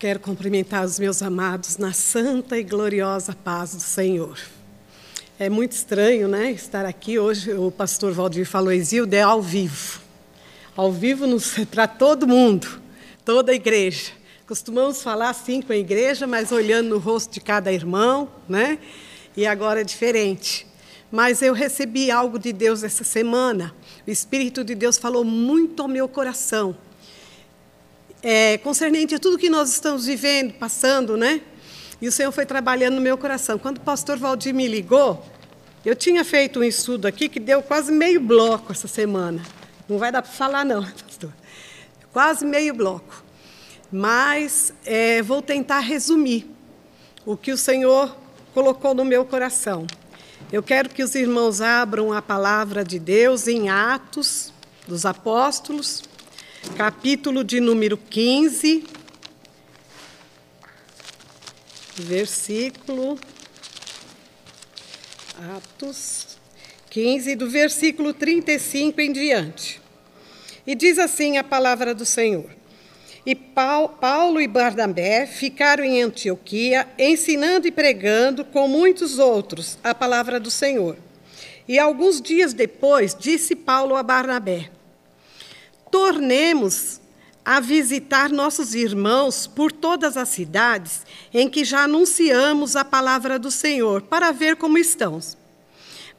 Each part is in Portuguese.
Quero cumprimentar os meus amados na santa e gloriosa paz do Senhor. É muito estranho, né, estar aqui hoje. O pastor Valdir falou, Exilde, é ao vivo. Ao vivo para todo mundo, toda a igreja. Costumamos falar assim com a igreja, mas olhando no rosto de cada irmão, né? E agora é diferente. Mas eu recebi algo de Deus essa semana. O Espírito de Deus falou muito ao meu coração é, concernente a tudo que nós estamos vivendo, passando, né? E o Senhor foi trabalhando no meu coração. Quando o pastor Valdir me ligou, eu tinha feito um estudo aqui que deu quase meio bloco essa semana. Não vai dar para falar, não, pastor. Quase meio bloco. Mas é, vou tentar resumir o que o Senhor colocou no meu coração. Eu quero que os irmãos abram a palavra de Deus em Atos dos Apóstolos, capítulo de número 15, versículo. Atos 15, do versículo 35 em diante. E diz assim a palavra do Senhor. E Paulo e Barnabé ficaram em Antioquia, ensinando e pregando com muitos outros a palavra do Senhor. E alguns dias depois, disse Paulo a Barnabé: tornemos a visitar nossos irmãos por todas as cidades em que já anunciamos a palavra do Senhor, para ver como estão.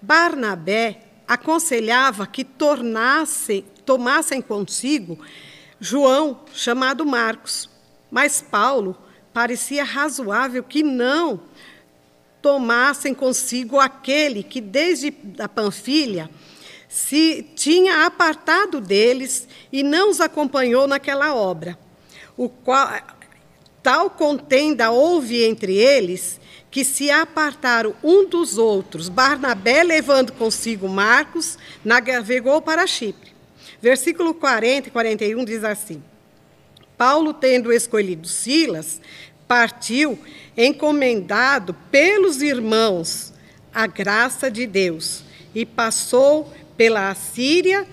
Barnabé aconselhava que tornasse, tomassem consigo João, chamado Marcos, mas Paulo parecia razoável que não tomassem consigo aquele que desde a Panfilha se tinha apartado deles e não os acompanhou naquela obra. O qual, tal contenda houve entre eles que se apartaram um dos outros. Barnabé, levando consigo Marcos, navegou para Chipre. Versículo 40 e 41 diz assim: Paulo, tendo escolhido Silas, partiu encomendado pelos irmãos a graça de Deus e passou pela Assíria,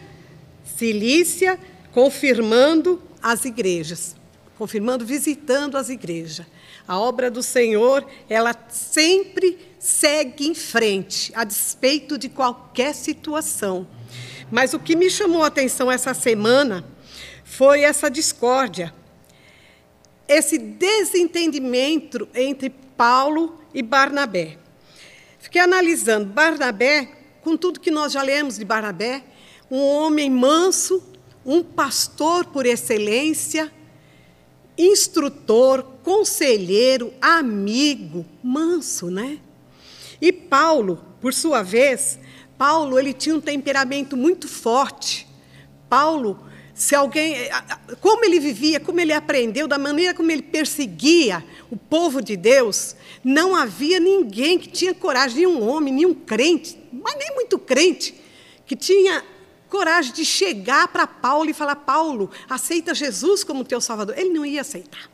Cilícia, confirmando as igrejas, confirmando, visitando as igrejas. A obra do Senhor, ela sempre segue em frente, a despeito de qualquer situação. Mas o que me chamou a atenção essa semana foi essa discórdia, esse desentendimento entre Paulo e Barnabé. Fiquei analisando. Barnabé com tudo que nós já lemos de Barnabé, um homem manso, um pastor por excelência, instrutor, conselheiro, amigo, manso, né? E Paulo, por sua vez, Paulo ele tinha um temperamento muito forte. Paulo, se alguém, como ele vivia, como ele aprendeu, da maneira como ele perseguia o povo de Deus, não havia ninguém que tinha coragem, nenhum homem, nenhum crente, mas nem muito crente, que tinha coragem de chegar para Paulo e falar: Paulo, aceita Jesus como teu Salvador. Ele não ia aceitar.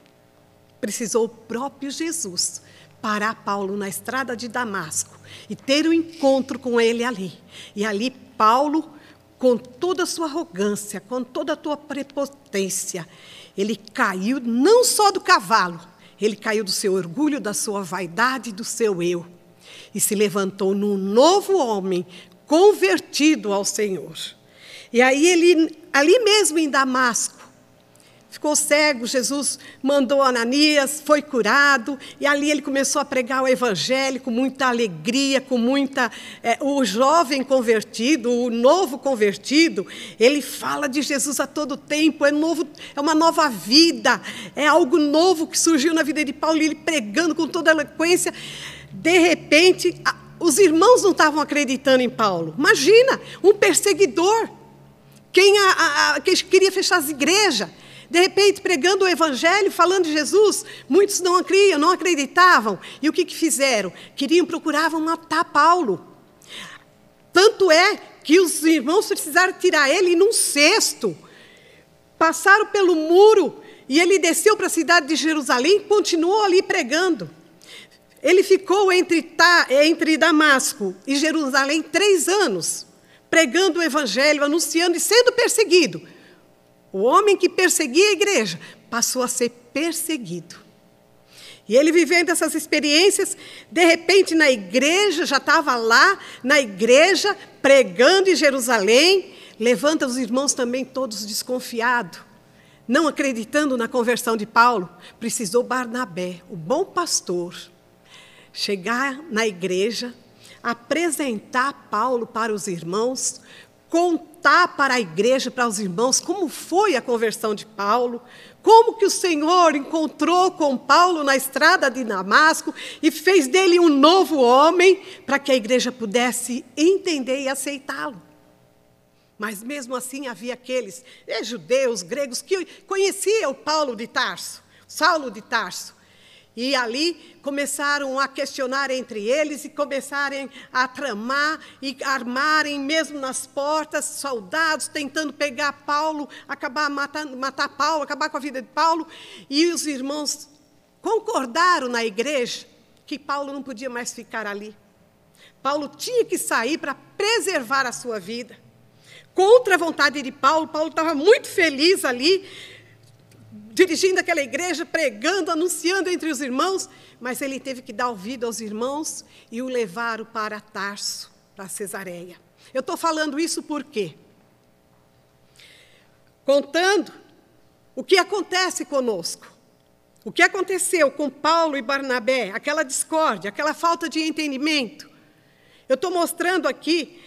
Precisou o próprio Jesus parar Paulo na estrada de Damasco e ter um encontro com ele ali. E ali, Paulo, com toda a sua arrogância, com toda a tua prepotência, ele caiu não só do cavalo, ele caiu do seu orgulho, da sua vaidade, do seu eu e se levantou num novo homem, convertido ao Senhor. E aí ele, ali mesmo em Damasco, ficou cego, Jesus mandou Ananias, foi curado, e ali ele começou a pregar o evangelho com muita alegria, com muita. É, o jovem convertido, o novo convertido, ele fala de Jesus a todo tempo, é, novo, é uma nova vida, é algo novo que surgiu na vida de Paulo, e ele pregando com toda eloquência. De repente, os irmãos não estavam acreditando em Paulo. Imagina, um perseguidor, quem a, a, a, que queria fechar as igrejas. De repente, pregando o evangelho, falando de Jesus, muitos não criam, não acreditavam. E o que, que fizeram? Queriam, procuravam matar Paulo. Tanto é que os irmãos precisaram tirar ele num cesto. Passaram pelo muro e ele desceu para a cidade de Jerusalém e continuou ali pregando. Ele ficou entre, entre Damasco e Jerusalém três anos, pregando o evangelho, anunciando e sendo perseguido. O homem que perseguia a igreja passou a ser perseguido. E ele vivendo essas experiências, de repente na igreja, já estava lá, na igreja, pregando em Jerusalém, levanta os irmãos também todos desconfiados, não acreditando na conversão de Paulo. Precisou Barnabé, o bom pastor, chegar na igreja, apresentar Paulo para os irmãos, contar para a igreja, para os irmãos, como foi a conversão de Paulo, como que o Senhor encontrou com Paulo na estrada de Damasco e fez dele um novo homem para que a igreja pudesse entender e aceitá-lo. Mas mesmo assim havia aqueles é, judeus, gregos, que conheciam Paulo de Tarso, Saulo de Tarso, e ali começaram a questionar entre eles e começarem a tramar e armarem mesmo nas portas soldados tentando pegar Paulo, acabar matando, matar Paulo, acabar com a vida de Paulo. E os irmãos concordaram na igreja que Paulo não podia mais ficar ali. Paulo tinha que sair para preservar a sua vida. Contra a vontade de Paulo, Paulo estava muito feliz ali, dirigindo aquela igreja, pregando, anunciando entre os irmãos, mas ele teve que dar ouvido aos irmãos e o levaram para Tarso, para Cesareia. Eu estou falando isso por quê? Contando o que acontece conosco. O que aconteceu com Paulo e Barnabé, aquela discórdia, aquela falta de entendimento. Eu estou mostrando aqui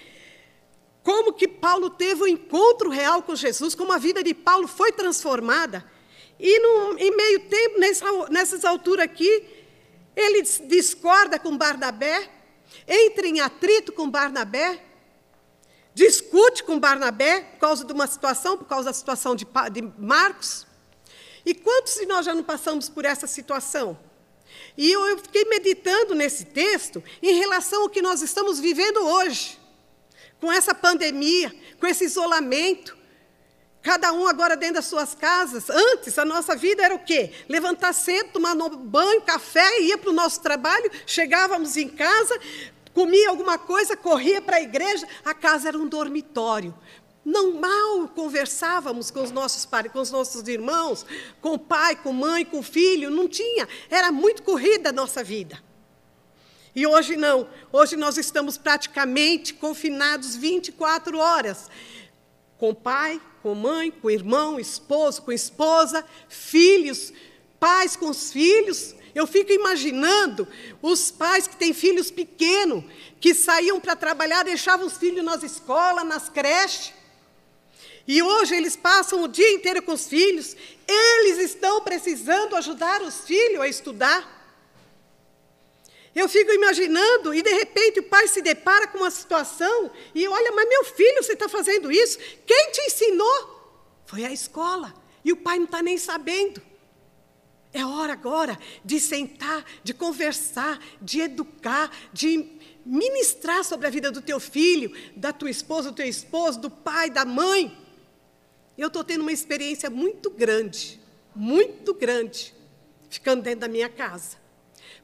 como que Paulo teve um encontro real com Jesus, como a vida de Paulo foi transformada e no, em meio tempo, nessa, nessas alturas aqui, ele discorda com Barnabé, entra em atrito com Barnabé, discute com Barnabé por causa de uma situação, por causa da situação de, de Marcos. E quantos de nós já não passamos por essa situação? E eu, eu fiquei meditando nesse texto em relação ao que nós estamos vivendo hoje, com essa pandemia, com esse isolamento, Cada um agora dentro das suas casas. Antes, a nossa vida era o quê? Levantar cedo, tomar banho, café, ia para o nosso trabalho, chegávamos em casa, comia alguma coisa, corria para a igreja. A casa era um dormitório. Não mal conversávamos com os nossos com os nossos irmãos, com o pai, com a mãe, com o filho, não tinha. Era muito corrida a nossa vida. E hoje não. Hoje nós estamos praticamente confinados 24 horas com pai, com mãe, com irmão, esposo, com esposa, filhos, pais com os filhos. Eu fico imaginando os pais que têm filhos pequenos, que saíam para trabalhar, deixavam os filhos nas escolas, nas creches. E hoje eles passam o dia inteiro com os filhos, eles estão precisando ajudar os filhos a estudar. Eu fico imaginando, e de repente o pai se depara com uma situação e olha, mas meu filho, você está fazendo isso? Quem te ensinou? Foi a escola. E o pai não está nem sabendo. É hora agora de sentar, de conversar, de educar, de ministrar sobre a vida do teu filho, da tua esposa, do teu esposo, do pai, da mãe. Eu estou tendo uma experiência muito grande, muito grande, ficando dentro da minha casa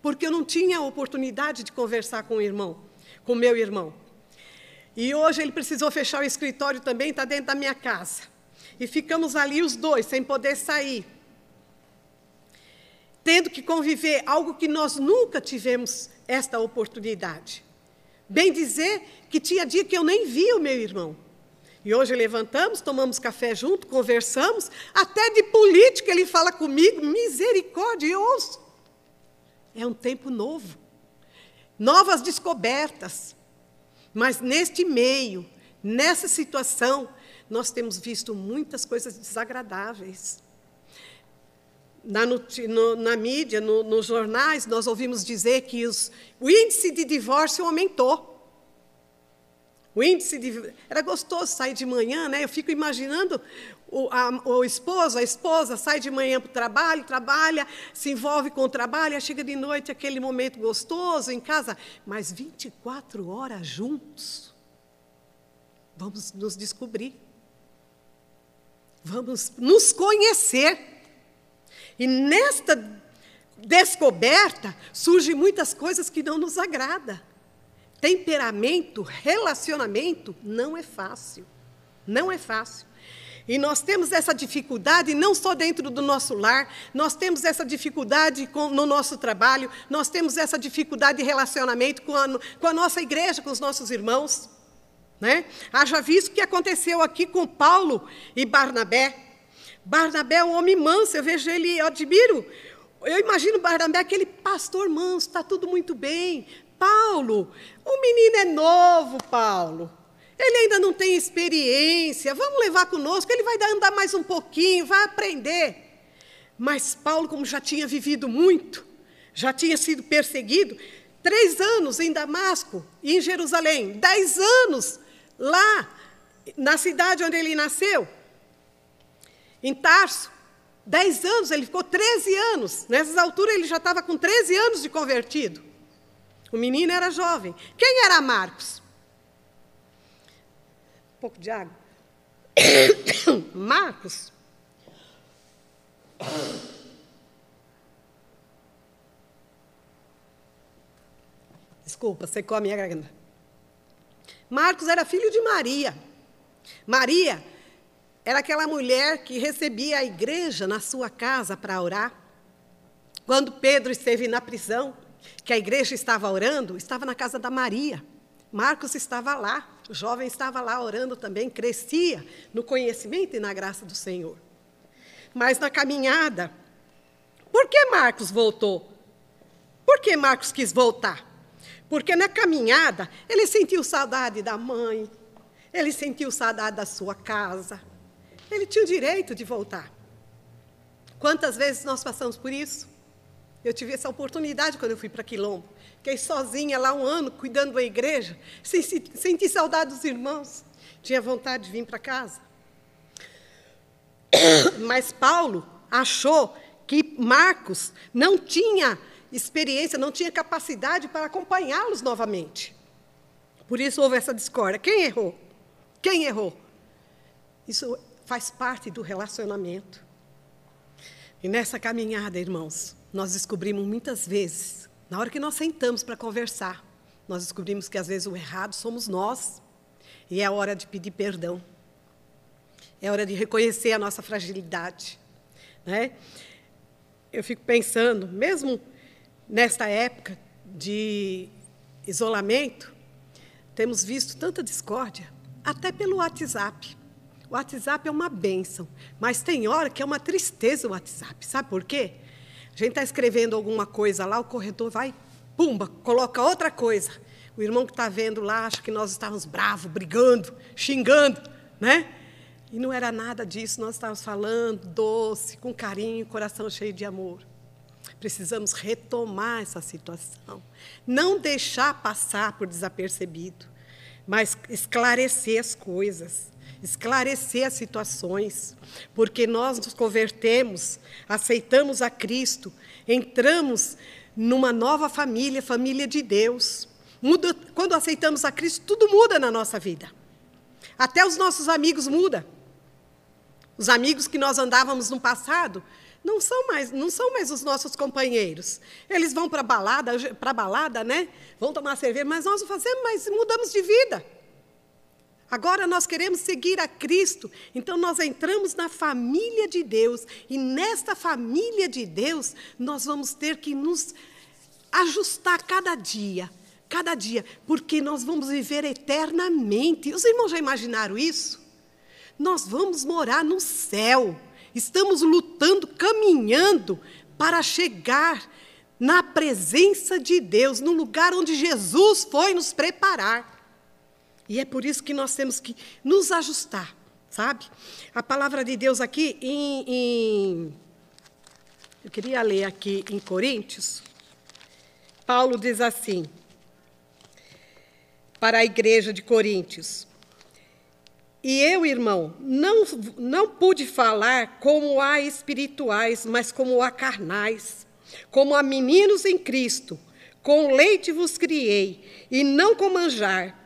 porque eu não tinha oportunidade de conversar com o irmão, com meu irmão. E hoje ele precisou fechar o escritório também, está dentro da minha casa. E ficamos ali os dois, sem poder sair. Tendo que conviver, algo que nós nunca tivemos esta oportunidade. Bem dizer que tinha dia que eu nem via o meu irmão. E hoje levantamos, tomamos café junto, conversamos, até de política ele fala comigo, misericórdia, eu ouço. É um tempo novo, novas descobertas. Mas neste meio, nessa situação, nós temos visto muitas coisas desagradáveis. Na, no, na mídia, no, nos jornais, nós ouvimos dizer que os, o índice de divórcio aumentou. O índice de. Era gostoso sair de manhã, né? Eu fico imaginando o, a, o esposo, a esposa sai de manhã para o trabalho, trabalha, se envolve com o trabalho, chega de noite aquele momento gostoso em casa, mas 24 horas juntos. Vamos nos descobrir. Vamos nos conhecer. E nesta descoberta surgem muitas coisas que não nos agrada. Temperamento, relacionamento não é fácil. Não é fácil. E nós temos essa dificuldade não só dentro do nosso lar, nós temos essa dificuldade com, no nosso trabalho, nós temos essa dificuldade de relacionamento com a, com a nossa igreja, com os nossos irmãos. Né? Haja visto o que aconteceu aqui com Paulo e Barnabé. Barnabé é um homem manso, eu vejo ele, eu admiro. Eu imagino Barnabé aquele pastor manso, está tudo muito bem. Paulo, o menino é novo, Paulo. Ele ainda não tem experiência. Vamos levar conosco, ele vai andar mais um pouquinho, vai aprender. Mas Paulo, como já tinha vivido muito, já tinha sido perseguido, três anos em Damasco e em Jerusalém, dez anos lá na cidade onde ele nasceu, em Tarso. Dez anos, ele ficou 13 anos. Nessas alturas, ele já estava com 13 anos de convertido. O menino era jovem. Quem era Marcos? Pouco de água. Marcos. Desculpa, secou a minha garganta. Marcos era filho de Maria. Maria era aquela mulher que recebia a igreja na sua casa para orar. Quando Pedro esteve na prisão, que a igreja estava orando, estava na casa da Maria. Marcos estava lá, o jovem estava lá orando também, crescia no conhecimento e na graça do Senhor. Mas na caminhada, por que Marcos voltou? Por que Marcos quis voltar? Porque na caminhada ele sentiu saudade da mãe, ele sentiu saudade da sua casa, ele tinha o direito de voltar. Quantas vezes nós passamos por isso? Eu tive essa oportunidade quando eu fui para Quilombo. Fiquei sozinha lá um ano, cuidando da igreja, senti, senti saudade dos irmãos. Tinha vontade de vir para casa. Mas Paulo achou que Marcos não tinha experiência, não tinha capacidade para acompanhá-los novamente. Por isso houve essa discórdia. Quem errou? Quem errou? Isso faz parte do relacionamento. E nessa caminhada, irmãos, nós descobrimos muitas vezes, na hora que nós sentamos para conversar, nós descobrimos que às vezes o errado somos nós. E é hora de pedir perdão. É hora de reconhecer a nossa fragilidade. Né? Eu fico pensando, mesmo nesta época de isolamento, temos visto tanta discórdia, até pelo WhatsApp. O WhatsApp é uma bênção, mas tem hora que é uma tristeza o WhatsApp. Sabe por quê? A gente está escrevendo alguma coisa lá, o corretor vai, pumba, coloca outra coisa. O irmão que está vendo lá acha que nós estávamos bravos, brigando, xingando, né? E não era nada disso, nós estávamos falando doce, com carinho, coração cheio de amor. Precisamos retomar essa situação. Não deixar passar por desapercebido, mas esclarecer as coisas esclarecer as situações, porque nós nos convertemos, aceitamos a Cristo, entramos numa nova família, família de Deus. Muda, quando aceitamos a Cristo, tudo muda na nossa vida. Até os nossos amigos mudam. Os amigos que nós andávamos no passado não são mais, não são mais os nossos companheiros. Eles vão para balada, para balada, né? Vão tomar cerveja, mas nós fazemos, mas mudamos de vida. Agora nós queremos seguir a Cristo, então nós entramos na família de Deus, e nesta família de Deus nós vamos ter que nos ajustar cada dia, cada dia, porque nós vamos viver eternamente. Os irmãos já imaginaram isso? Nós vamos morar no céu, estamos lutando, caminhando para chegar na presença de Deus, no lugar onde Jesus foi nos preparar. E é por isso que nós temos que nos ajustar, sabe? A palavra de Deus aqui em, em eu queria ler aqui em Coríntios. Paulo diz assim, para a igreja de Coríntios: E eu, irmão, não, não pude falar como a espirituais, mas como a carnais, como a meninos em Cristo. Com leite vos criei, e não com manjar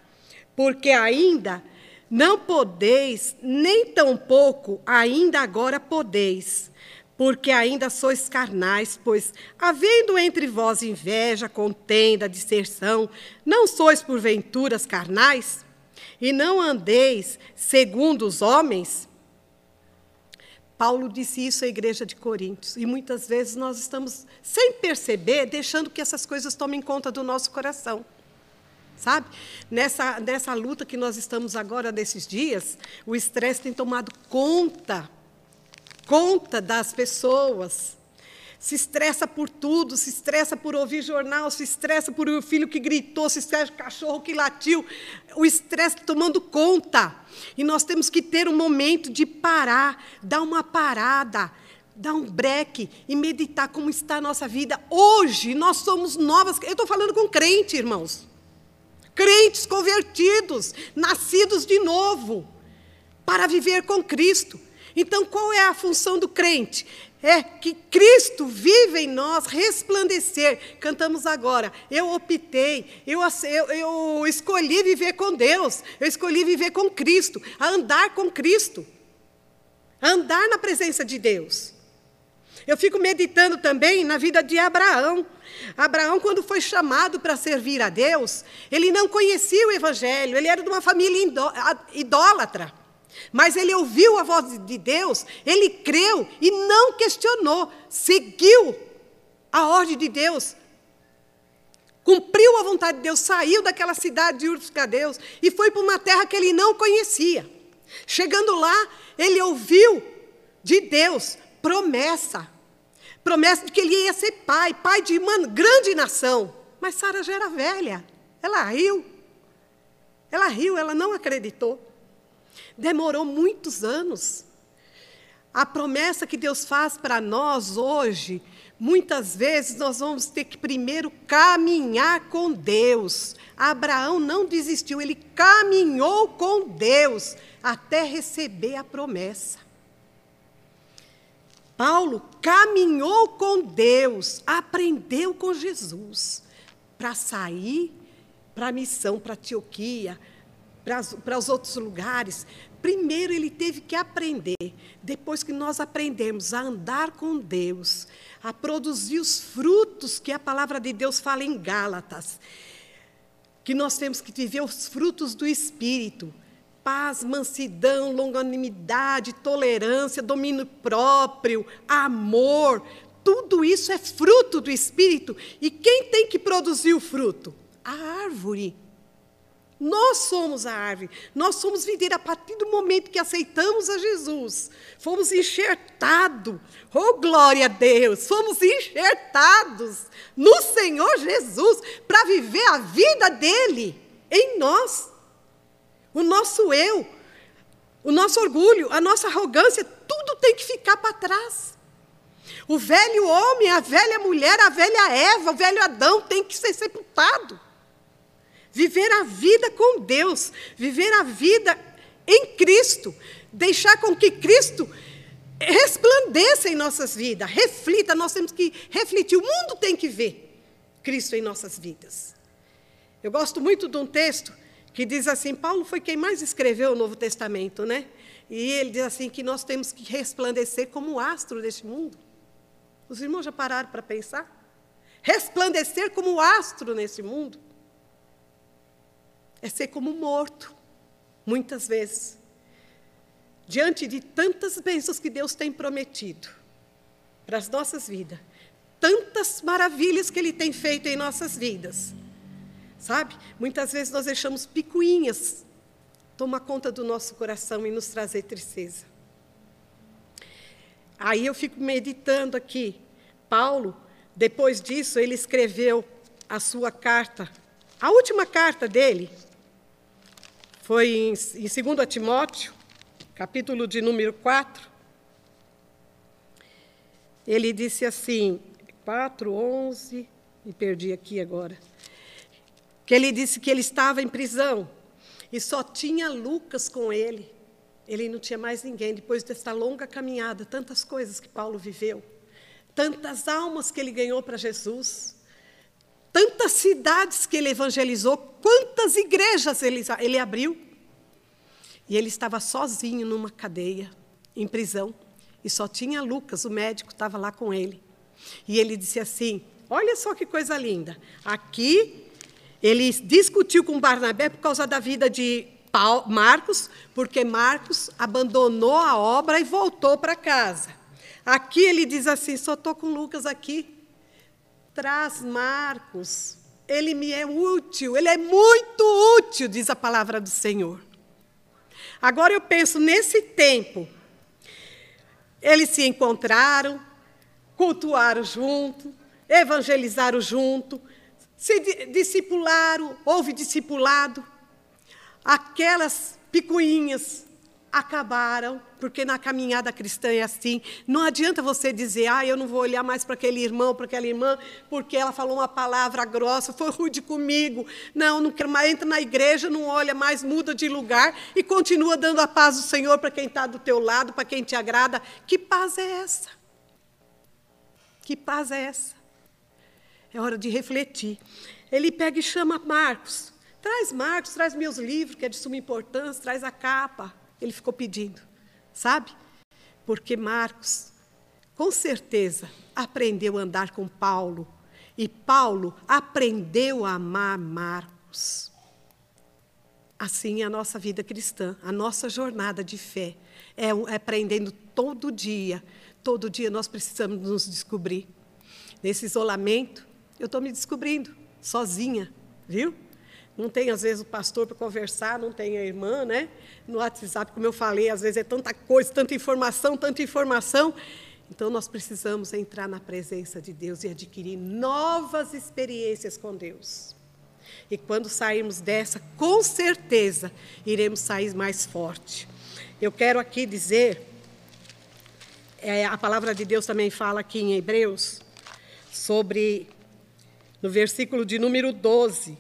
porque ainda não podeis, nem tampouco ainda agora podeis, porque ainda sois carnais, pois, havendo entre vós inveja, contenda, disserção, não sois porventuras carnais? E não andeis segundo os homens? Paulo disse isso à igreja de Coríntios. E muitas vezes nós estamos, sem perceber, deixando que essas coisas tomem conta do nosso coração. Sabe? Nessa, nessa luta que nós estamos agora, nesses dias, o estresse tem tomado conta, conta das pessoas se estressa por tudo, se estressa por ouvir jornal, se estressa por o filho que gritou, se estressa por cachorro que latiu. O estresse tomando conta. E nós temos que ter um momento de parar, dar uma parada, dar um break e meditar como está a nossa vida. Hoje nós somos novas. Eu estou falando com crente, irmãos. Crentes convertidos, nascidos de novo, para viver com Cristo. Então, qual é a função do crente? É que Cristo vive em nós, resplandecer. Cantamos agora. Eu optei, eu, eu, eu escolhi viver com Deus, eu escolhi viver com Cristo, andar com Cristo, andar na presença de Deus. Eu fico meditando também na vida de Abraão. Abraão, quando foi chamado para servir a Deus, ele não conhecia o Evangelho, ele era de uma família idólatra. Mas ele ouviu a voz de Deus, ele creu e não questionou, seguiu a ordem de Deus, cumpriu a vontade de Deus, saiu daquela cidade de Ur dos Cadeus e foi para uma terra que ele não conhecia. Chegando lá, ele ouviu de Deus promessa, promessa de que ele ia ser pai, pai de uma grande nação. Mas Sara já era velha, ela riu, ela riu, ela não acreditou. Demorou muitos anos. A promessa que Deus faz para nós hoje, muitas vezes nós vamos ter que primeiro caminhar com Deus. Abraão não desistiu, ele caminhou com Deus até receber a promessa. Paulo caminhou com Deus, aprendeu com Jesus para sair para a missão, para Antioquia, para os outros lugares, primeiro ele teve que aprender. Depois que nós aprendemos a andar com Deus, a produzir os frutos que a palavra de Deus fala em Gálatas, que nós temos que viver os frutos do Espírito. Paz, mansidão, longanimidade, tolerância, domínio próprio, amor, tudo isso é fruto do Espírito. E quem tem que produzir o fruto? A árvore. Nós somos a árvore, nós somos videira a partir do momento que aceitamos a Jesus. Fomos enxertados, oh glória a Deus, fomos enxertados no Senhor Jesus para viver a vida dele em nós. O nosso eu, o nosso orgulho, a nossa arrogância, tudo tem que ficar para trás. O velho homem, a velha mulher, a velha Eva, o velho Adão tem que ser sepultado. Viver a vida com Deus, viver a vida em Cristo, deixar com que Cristo resplandeça em nossas vidas, reflita, nós temos que refletir, o mundo tem que ver Cristo em nossas vidas. Eu gosto muito de um texto que diz assim: Paulo foi quem mais escreveu o Novo Testamento, né? E ele diz assim: que nós temos que resplandecer como o astro deste mundo. Os irmãos já pararam para pensar? Resplandecer como o astro nesse mundo é ser como morto, muitas vezes, diante de tantas bênçãos que Deus tem prometido para as nossas vidas, tantas maravilhas que Ele tem feito em nossas vidas. Sabe? Muitas vezes nós deixamos picuinhas tomar conta do nosso coração e nos trazer tristeza. Aí eu fico meditando aqui. Paulo, depois disso, ele escreveu a sua carta, a última carta dele, foi em, em 2 Timóteo, capítulo de número 4. Ele disse assim, 4, 11, me perdi aqui agora. Que ele disse que ele estava em prisão e só tinha Lucas com ele. Ele não tinha mais ninguém. Depois dessa longa caminhada, tantas coisas que Paulo viveu, tantas almas que ele ganhou para Jesus, tantas cidades que ele evangelizou, quantas igrejas ele, ele abriu. E ele estava sozinho numa cadeia, em prisão, e só tinha Lucas, o médico, estava lá com ele. E ele disse assim: Olha só que coisa linda. Aqui, ele discutiu com Barnabé por causa da vida de Marcos, porque Marcos abandonou a obra e voltou para casa. Aqui ele diz assim: só estou com Lucas aqui. Traz Marcos. Ele me é útil, ele é muito útil, diz a palavra do Senhor. Agora eu penso nesse tempo. Eles se encontraram, cultuaram junto, evangelizaram junto, se discipularam, houve discipulado. Aquelas picuinhas acabaram, porque na caminhada cristã é assim. Não adianta você dizer, ah, eu não vou olhar mais para aquele irmão, para aquela irmã, porque ela falou uma palavra grossa, foi rude comigo. Não, não quero mais, entra na igreja, não olha mais, muda de lugar e continua dando a paz do Senhor para quem está do teu lado, para quem te agrada. Que paz é essa? Que paz é essa? É hora de refletir. Ele pega e chama Marcos. Traz Marcos, traz meus livros, que é de suma importância, traz a capa. Ele ficou pedindo, sabe? Porque Marcos, com certeza, aprendeu a andar com Paulo. E Paulo aprendeu a amar Marcos. Assim é a nossa vida cristã, a nossa jornada de fé. É, é aprendendo todo dia. Todo dia nós precisamos nos descobrir. Nesse isolamento, eu estou me descobrindo, sozinha, viu? Não tem, às vezes, o pastor para conversar, não tem a irmã, né? No WhatsApp, como eu falei, às vezes é tanta coisa, tanta informação, tanta informação. Então, nós precisamos entrar na presença de Deus e adquirir novas experiências com Deus. E quando sairmos dessa, com certeza, iremos sair mais forte. Eu quero aqui dizer, é, a palavra de Deus também fala aqui em Hebreus, sobre, no versículo de número 12,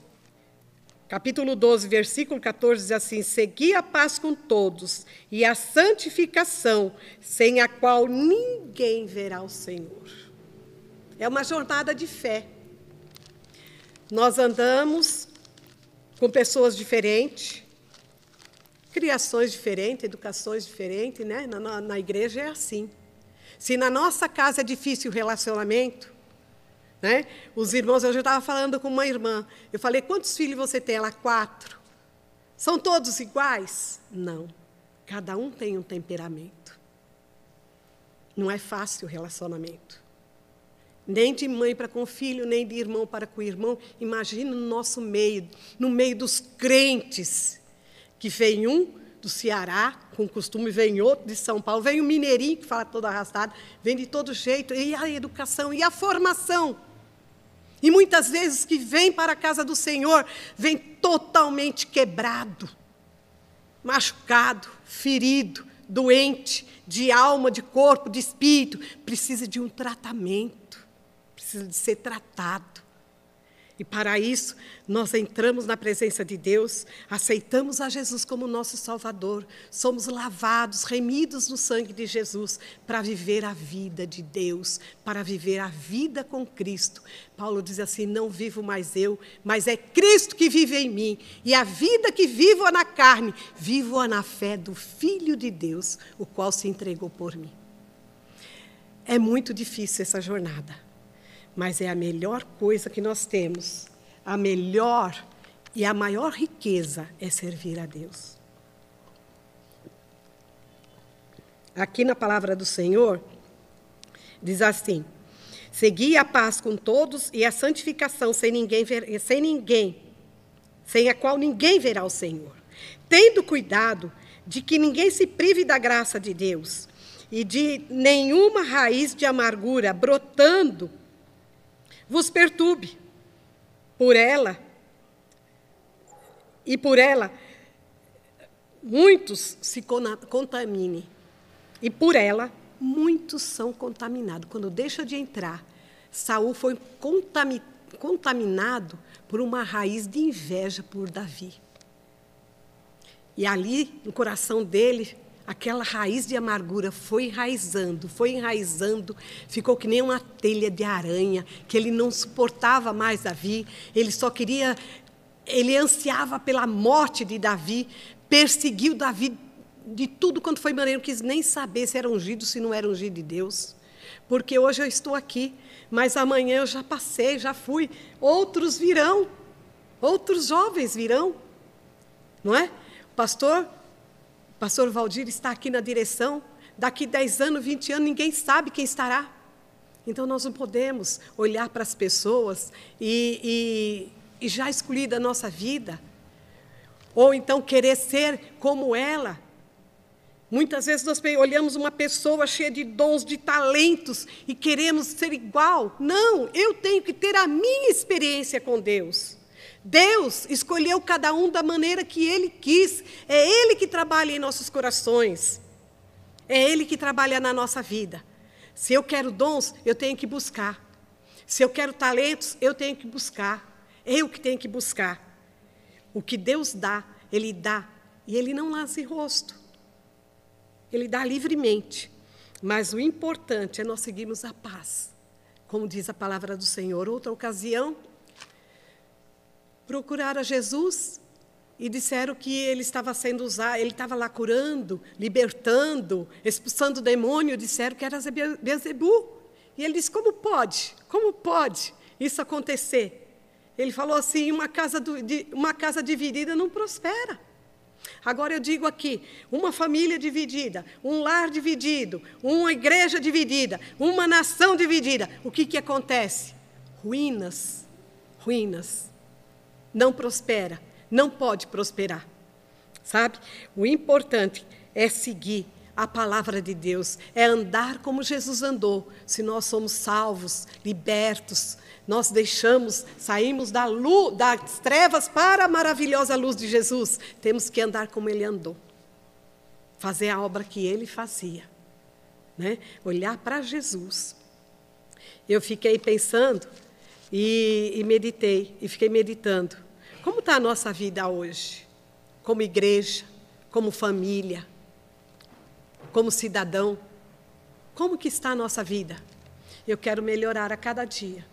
capítulo 12, versículo 14, diz assim: Segui a paz com todos e a santificação, sem a qual ninguém verá o Senhor. É uma jornada de fé. Nós andamos com pessoas diferentes, criações diferentes, educações diferentes, né? Na, na, na igreja é assim. Se na nossa casa é difícil o relacionamento, né? Os irmãos, eu já estava falando com uma irmã. Eu falei, quantos filhos você tem? Ela, quatro. São todos iguais? Não. Cada um tem um temperamento. Não é fácil o relacionamento. Nem de mãe para com filho, nem de irmão para com irmão. Imagina no nosso meio, no meio dos crentes, que vem um do Ceará, com costume, vem outro de São Paulo, vem o mineirinho que fala todo arrastado, vem de todo jeito, e a educação, e a formação. E muitas vezes que vem para a casa do Senhor, vem totalmente quebrado, machucado, ferido, doente, de alma, de corpo, de espírito, precisa de um tratamento, precisa de ser tratado. E para isso, nós entramos na presença de Deus, aceitamos a Jesus como nosso Salvador, somos lavados, remidos no sangue de Jesus, para viver a vida de Deus, para viver a vida com Cristo. Paulo diz assim: Não vivo mais eu, mas é Cristo que vive em mim, e a vida que vivo na carne, vivo na fé do Filho de Deus, o qual se entregou por mim. É muito difícil essa jornada mas é a melhor coisa que nós temos. A melhor e a maior riqueza é servir a Deus. Aqui na palavra do Senhor, diz assim: Segui a paz com todos e a santificação sem ninguém, ver, sem ninguém, sem a qual ninguém verá o Senhor. Tendo cuidado de que ninguém se prive da graça de Deus e de nenhuma raiz de amargura brotando vos perturbe. Por ela, e por ela, muitos se contaminem. E por ela, muitos são contaminados. Quando deixa de entrar, Saul foi contaminado por uma raiz de inveja por Davi. E ali, no coração dele, aquela raiz de amargura foi enraizando, foi enraizando, ficou que nem uma telha de aranha, que ele não suportava mais Davi, ele só queria, ele ansiava pela morte de Davi, perseguiu Davi de tudo quanto foi maneiro, não quis nem saber se era ungido, se não era ungido de Deus. Porque hoje eu estou aqui, mas amanhã eu já passei, já fui. Outros virão, outros jovens virão, não é? pastor, pastor Valdir está aqui na direção, daqui 10 anos, 20 anos, ninguém sabe quem estará. Então, nós não podemos olhar para as pessoas e, e, e já escolher da nossa vida, ou então querer ser como ela. Muitas vezes nós olhamos uma pessoa cheia de dons, de talentos e queremos ser igual. Não, eu tenho que ter a minha experiência com Deus. Deus escolheu cada um da maneira que Ele quis. É Ele que trabalha em nossos corações. É Ele que trabalha na nossa vida. Se eu quero dons, eu tenho que buscar. Se eu quero talentos, eu tenho que buscar. Eu que tenho que buscar. O que Deus dá, Ele dá. E Ele não lança rosto. Ele dá livremente. Mas o importante é nós seguirmos a paz. Como diz a palavra do Senhor. Outra ocasião, procuraram Jesus e disseram que ele estava sendo usado, ele estava lá curando, libertando, expulsando o demônio, disseram que era Bezebu. E ele disse: Como pode? Como pode isso acontecer? Ele falou assim: uma casa, do, de, uma casa dividida não prospera. Agora eu digo aqui: uma família dividida, um lar dividido, uma igreja dividida, uma nação dividida, o que, que acontece? Ruínas, ruínas. Não prospera não pode prosperar. Sabe? O importante é seguir a palavra de Deus, é andar como Jesus andou. Se nós somos salvos, libertos, nós deixamos, saímos da luz, das trevas para a maravilhosa luz de Jesus, temos que andar como ele andou. Fazer a obra que ele fazia. Né? Olhar para Jesus. Eu fiquei pensando e, e meditei, e fiquei meditando. Como está a nossa vida hoje? Como igreja, como família, como cidadão? Como que está a nossa vida? Eu quero melhorar a cada dia.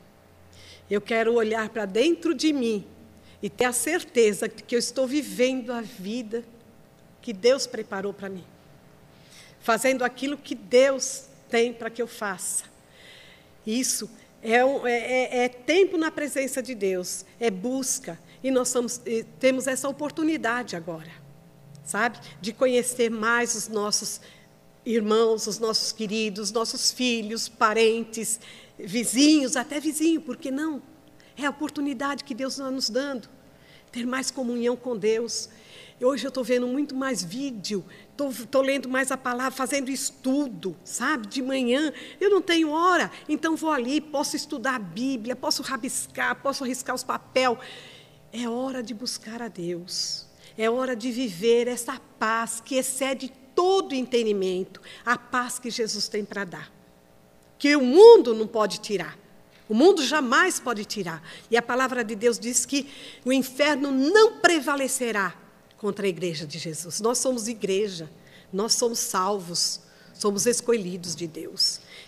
Eu quero olhar para dentro de mim e ter a certeza que eu estou vivendo a vida que Deus preparou para mim. Fazendo aquilo que Deus tem para que eu faça. Isso é, é, é, é, tempo na presença de Deus, é busca, e nós somos, temos essa oportunidade agora, sabe? De conhecer mais os nossos irmãos, os nossos queridos, nossos filhos, parentes, vizinhos, até vizinho, por que não? É a oportunidade que Deus está nos dando. Ter mais comunhão com Deus. Hoje eu estou vendo muito mais vídeo, estou lendo mais a palavra, fazendo estudo, sabe? De manhã. Eu não tenho hora, então vou ali, posso estudar a Bíblia, posso rabiscar, posso riscar os papel. É hora de buscar a Deus. É hora de viver essa paz que excede todo entendimento, a paz que Jesus tem para dar. Que o mundo não pode tirar. O mundo jamais pode tirar. E a palavra de Deus diz que o inferno não prevalecerá contra a igreja de Jesus. Nós somos igreja, nós somos salvos, somos escolhidos de Deus.